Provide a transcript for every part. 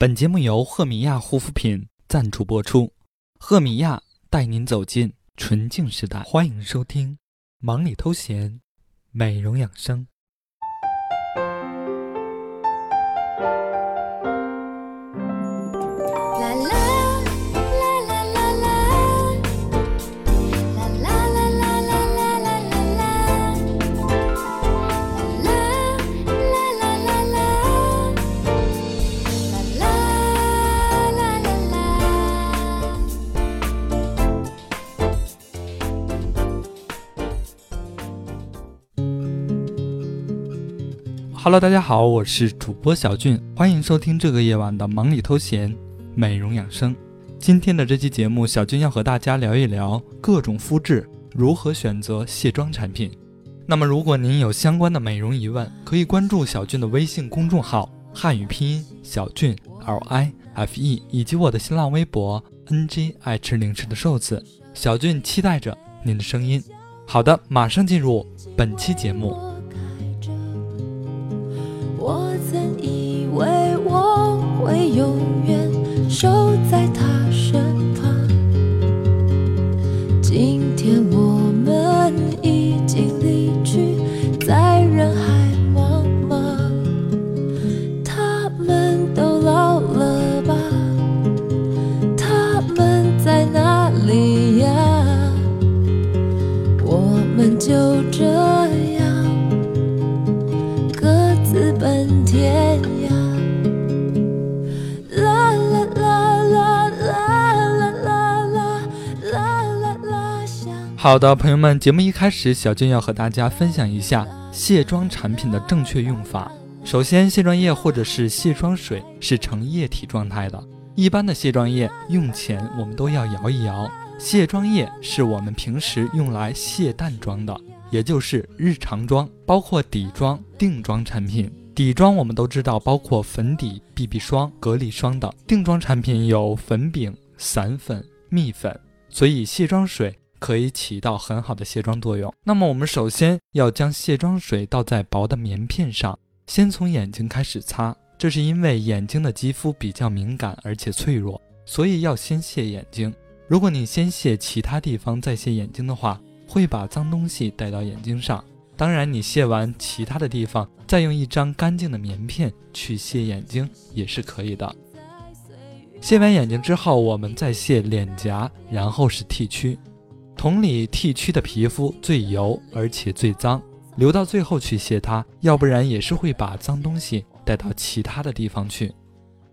本节目由赫米娅护肤品赞助播出，赫米娅带您走进纯净时代。欢迎收听《忙里偷闲，美容养生》。Hello，大家好，我是主播小俊，欢迎收听这个夜晚的忙里偷闲，美容养生。今天的这期节目，小俊要和大家聊一聊各种肤质如何选择卸妆产品。那么，如果您有相关的美容疑问，可以关注小俊的微信公众号“汉语拼音小俊 L I F E”，以及我的新浪微博 “N G 爱吃零食的瘦子”。小俊期待着您的声音。好的，马上进入本期节目。们就这样。好的，朋友们，节目一开始，小俊要和大家分享一下卸妆产品的正确用法。首先，卸妆液或者是卸妆水是呈液体状态的，一般的卸妆液用前我们都要摇一摇。卸妆液是我们平时用来卸淡妆的，也就是日常妆，包括底妆、定妆产品。底妆我们都知道，包括粉底、BB 霜、隔离霜等；定妆产品有粉饼、散粉、蜜粉。所以，卸妆水。可以起到很好的卸妆作用。那么，我们首先要将卸妆水倒在薄的棉片上，先从眼睛开始擦。这是因为眼睛的肌肤比较敏感而且脆弱，所以要先卸眼睛。如果你先卸其他地方再卸眼睛的话，会把脏东西带到眼睛上。当然，你卸完其他的地方，再用一张干净的棉片去卸眼睛也是可以的。卸完眼睛之后，我们再卸脸颊，然后是剃区。同理，剃区的皮肤最油，而且最脏，留到最后去卸它，要不然也是会把脏东西带到其他的地方去。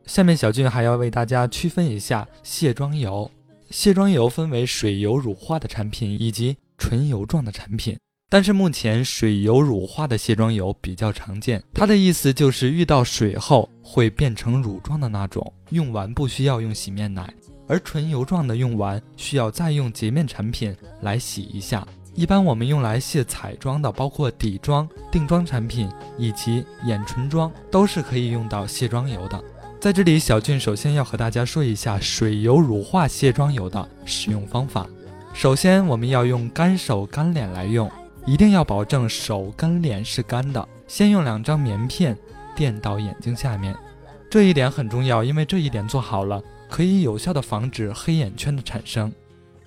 下面小俊还要为大家区分一下卸妆油。卸妆油分为水油乳化的产品以及纯油状的产品，但是目前水油乳化的卸妆油比较常见，它的意思就是遇到水后会变成乳状的那种，用完不需要用洗面奶。而纯油状的用完需要再用洁面产品来洗一下。一般我们用来卸彩妆的，包括底妆、定妆产品以及眼唇妆，都是可以用到卸妆油的。在这里，小俊首先要和大家说一下水油乳化卸妆油的使用方法。首先，我们要用干手干脸来用，一定要保证手跟脸是干的。先用两张棉片垫到眼睛下面，这一点很重要，因为这一点做好了。可以有效的防止黑眼圈的产生。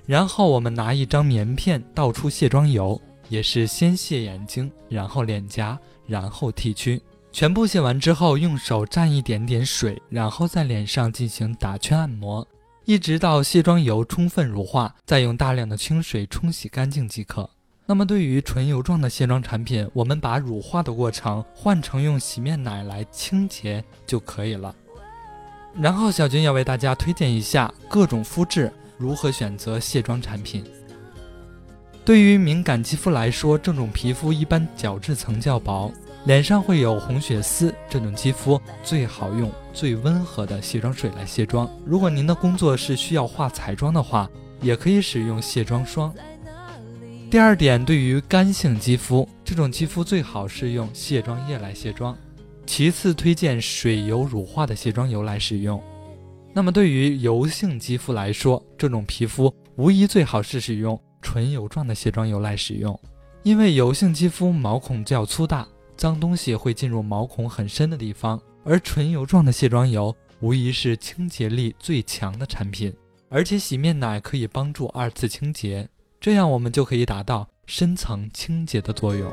然后我们拿一张棉片倒出卸妆油，也是先卸眼睛，然后脸颊，然后剃须。全部卸完之后，用手蘸一点点水，然后在脸上进行打圈按摩，一直到卸妆油充分乳化，再用大量的清水冲洗干净即可。那么对于纯油状的卸妆产品，我们把乳化的过程换成用洗面奶来清洁就可以了。然后小军要为大家推荐一下各种肤质如何选择卸妆产品。对于敏感肌肤来说，这种皮肤一般角质层较薄，脸上会有红血丝，这种肌肤最好用最温和的卸妆水来卸妆。如果您的工作是需要化彩妆的话，也可以使用卸妆霜。第二点，对于干性肌肤，这种肌肤最好是用卸妆液来卸妆。其次，推荐水油乳化的卸妆油来使用。那么，对于油性肌肤来说，这种皮肤无疑最好是使用纯油状的卸妆油来使用。因为油性肌肤毛孔较粗大，脏东西会进入毛孔很深的地方，而纯油状的卸妆油无疑是清洁力最强的产品。而且洗面奶可以帮助二次清洁，这样我们就可以达到深层清洁的作用。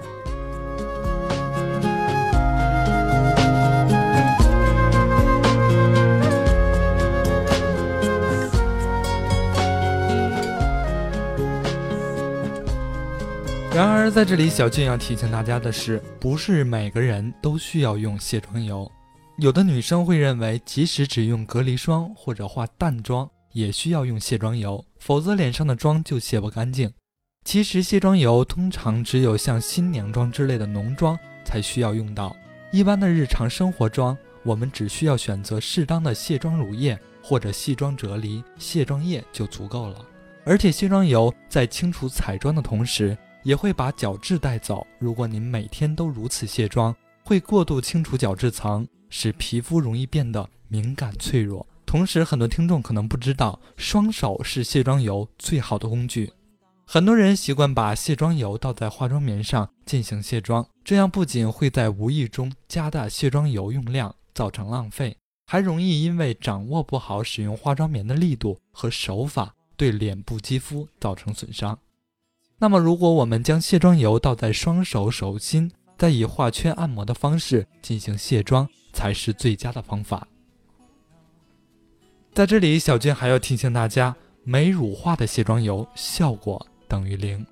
然而，在这里，小俊要提醒大家的是，不是每个人都需要用卸妆油。有的女生会认为，即使只用隔离霜或者化淡妆，也需要用卸妆油，否则脸上的妆就卸不干净。其实，卸妆油通常只有像新娘妆之类的浓妆才需要用到，一般的日常生活妆，我们只需要选择适当的卸妆乳液或者卸妆啫喱卸妆液就足够了。而且，卸妆油在清除彩妆的同时，也会把角质带走。如果您每天都如此卸妆，会过度清除角质层，使皮肤容易变得敏感脆弱。同时，很多听众可能不知道，双手是卸妆油最好的工具。很多人习惯把卸妆油倒在化妆棉上进行卸妆，这样不仅会在无意中加大卸妆油用量，造成浪费，还容易因为掌握不好使用化妆棉的力度和手法，对脸部肌肤造成损伤。那么，如果我们将卸妆油倒在双手手心，再以画圈按摩的方式进行卸妆，才是最佳的方法。在这里，小俊还要提醒大家，没乳化的卸妆油效果等于零。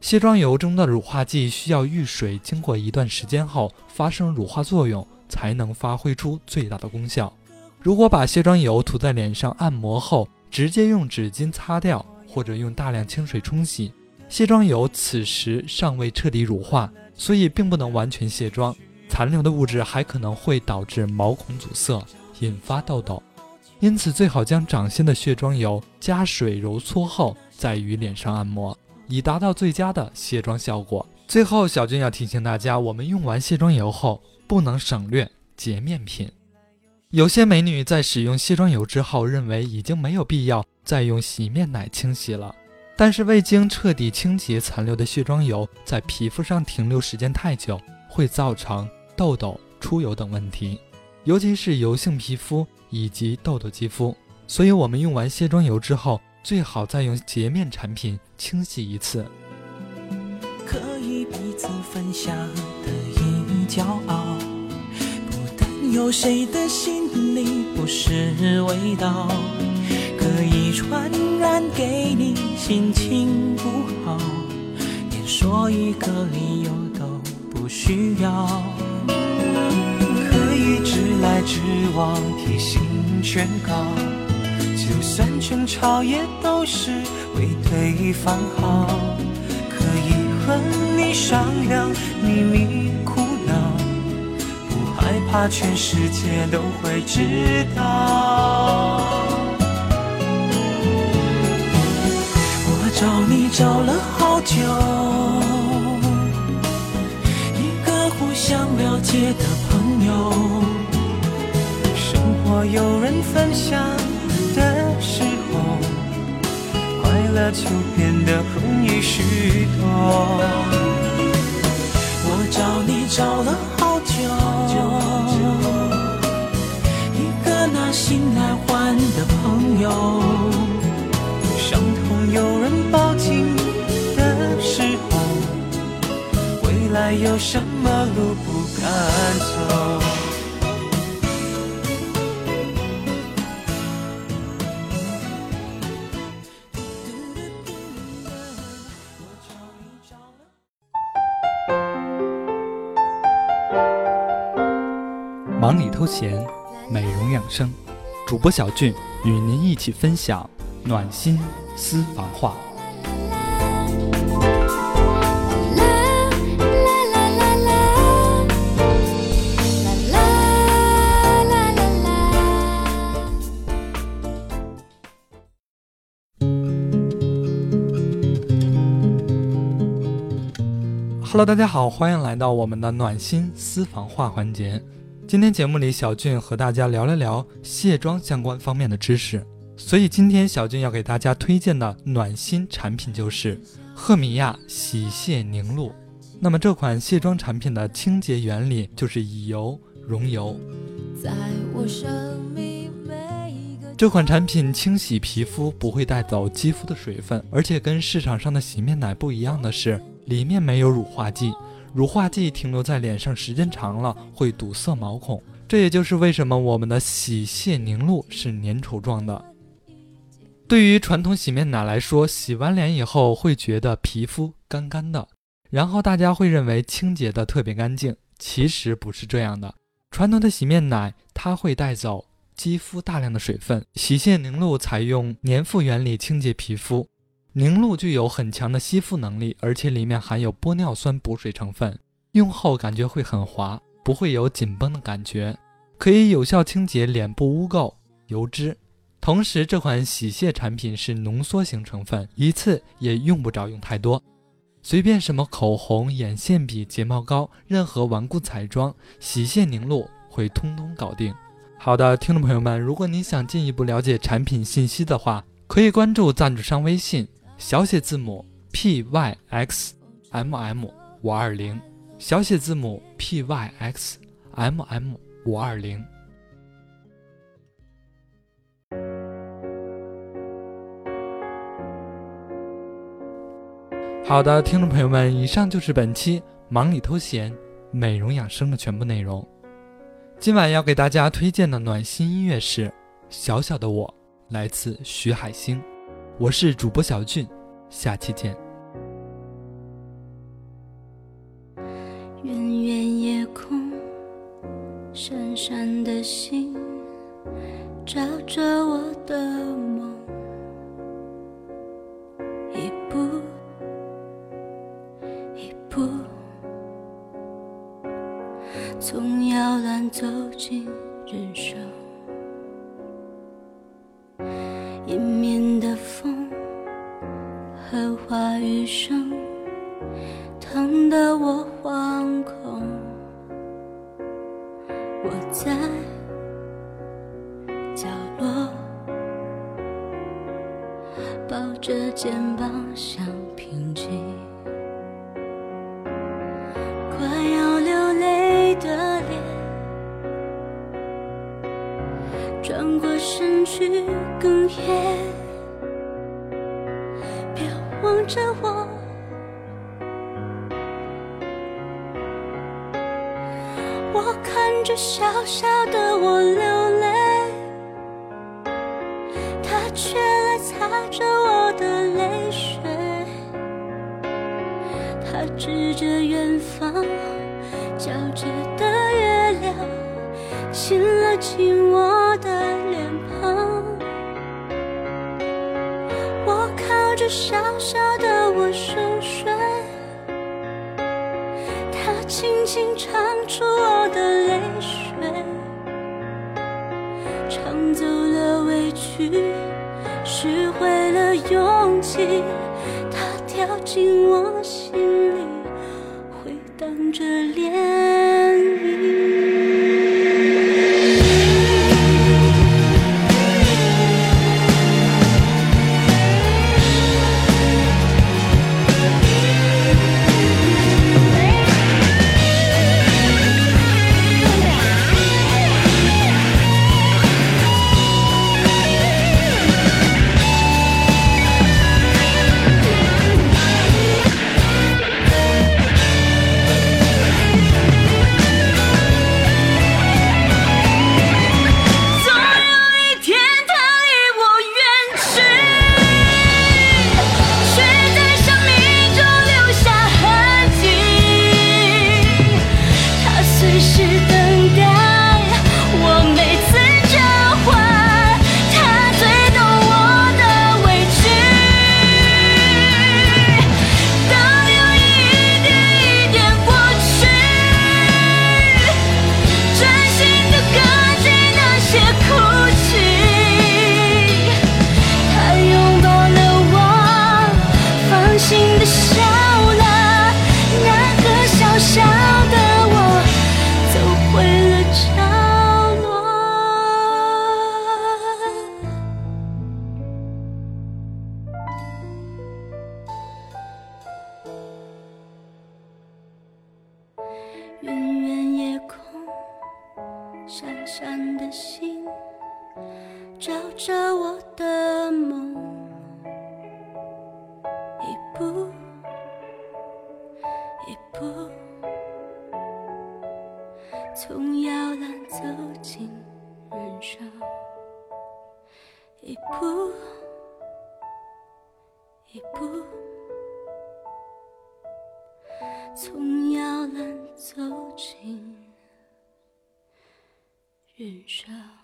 卸妆油中的乳化剂需要遇水经过一段时间后发生乳化作用，才能发挥出最大的功效。如果把卸妆油涂在脸上按摩后，直接用纸巾擦掉，或者用大量清水冲洗。卸妆油此时尚未彻底乳化，所以并不能完全卸妆，残留的物质还可能会导致毛孔阻塞，引发痘痘。因此，最好将掌心的卸妆油加水揉搓后，再于脸上按摩，以达到最佳的卸妆效果。最后，小俊要提醒大家，我们用完卸妆油后，不能省略洁面品。有些美女在使用卸妆油之后，认为已经没有必要再用洗面奶清洗了。但是未经彻底清洁残留的卸妆油在皮肤上停留时间太久，会造成痘痘、出油等问题，尤其是油性皮肤以及痘痘肌肤。所以，我们用完卸妆油之后，最好再用洁面产品清洗一次。可以彼此分享的一骄傲，不但有谁的心里不是味道。可以传染给你心情不好，连说一个理由都不需要。可以直来直往，提醒劝告，就算争吵也都是为对方好。可以和你商量秘密苦恼，不害怕全世界都会知道。找你找了好久，一个互相了解的朋友。生活有人分享的时候，快乐就变得容易许多。我找你找了好久，一个拿心来换的朋友。还有什么路不敢走？忙里偷闲，美容养生，主播小俊与您一起分享暖心。私房话。Hello，大家好，欢迎来到我们的暖心私房话环节。今天节目里，小俊和大家聊了聊卸妆相关方面的知识。所以今天小俊要给大家推荐的暖心产品就是赫米亚洗卸凝露。那么这款卸妆产品的清洁原理就是以油溶油。在我生命这款产品清洗皮肤不会带走肌肤的水分，而且跟市场上的洗面奶不一样的是，里面没有乳化剂。乳化剂停留在脸上时间长了会堵塞毛孔，这也就是为什么我们的洗卸凝露是粘稠状的。对于传统洗面奶来说，洗完脸以后会觉得皮肤干干的，然后大家会认为清洁的特别干净，其实不是这样的。传统的洗面奶它会带走肌肤大量的水分，洗卸凝露采用粘附原理清洁皮肤。凝露具有很强的吸附能力，而且里面含有玻尿酸补水成分，用后感觉会很滑，不会有紧绷的感觉，可以有效清洁脸部污垢、油脂。同时，这款洗卸产品是浓缩型成分，一次也用不着用太多，随便什么口红、眼线笔、睫毛膏，任何顽固彩妆，洗卸凝露会通通搞定。好的，听众朋友们，如果你想进一步了解产品信息的话，可以关注赞助商微信。小写字母 p y x m m 五二零，小写字母 p y x m m 五二零。好的，听众朋友们，以上就是本期忙里偷闲美容养生的全部内容。今晚要给大家推荐的暖心音乐是《小小的我》，来自徐海星。我是主播小俊，下期见。远远夜空，闪闪的星，照着我的着肩膀想平静。快要流泪的脸，转过身去。哽咽，别望着我。我看着小小的我流泪，他却来擦着我指着远方皎洁的月亮，亲了亲我的脸庞。我靠着小小的我熟睡，他轻轻唱出我的泪水，唱走了委屈，拾回了勇气，跳进我心里，回荡着涟走进人生，一步一步从摇篮走进人生。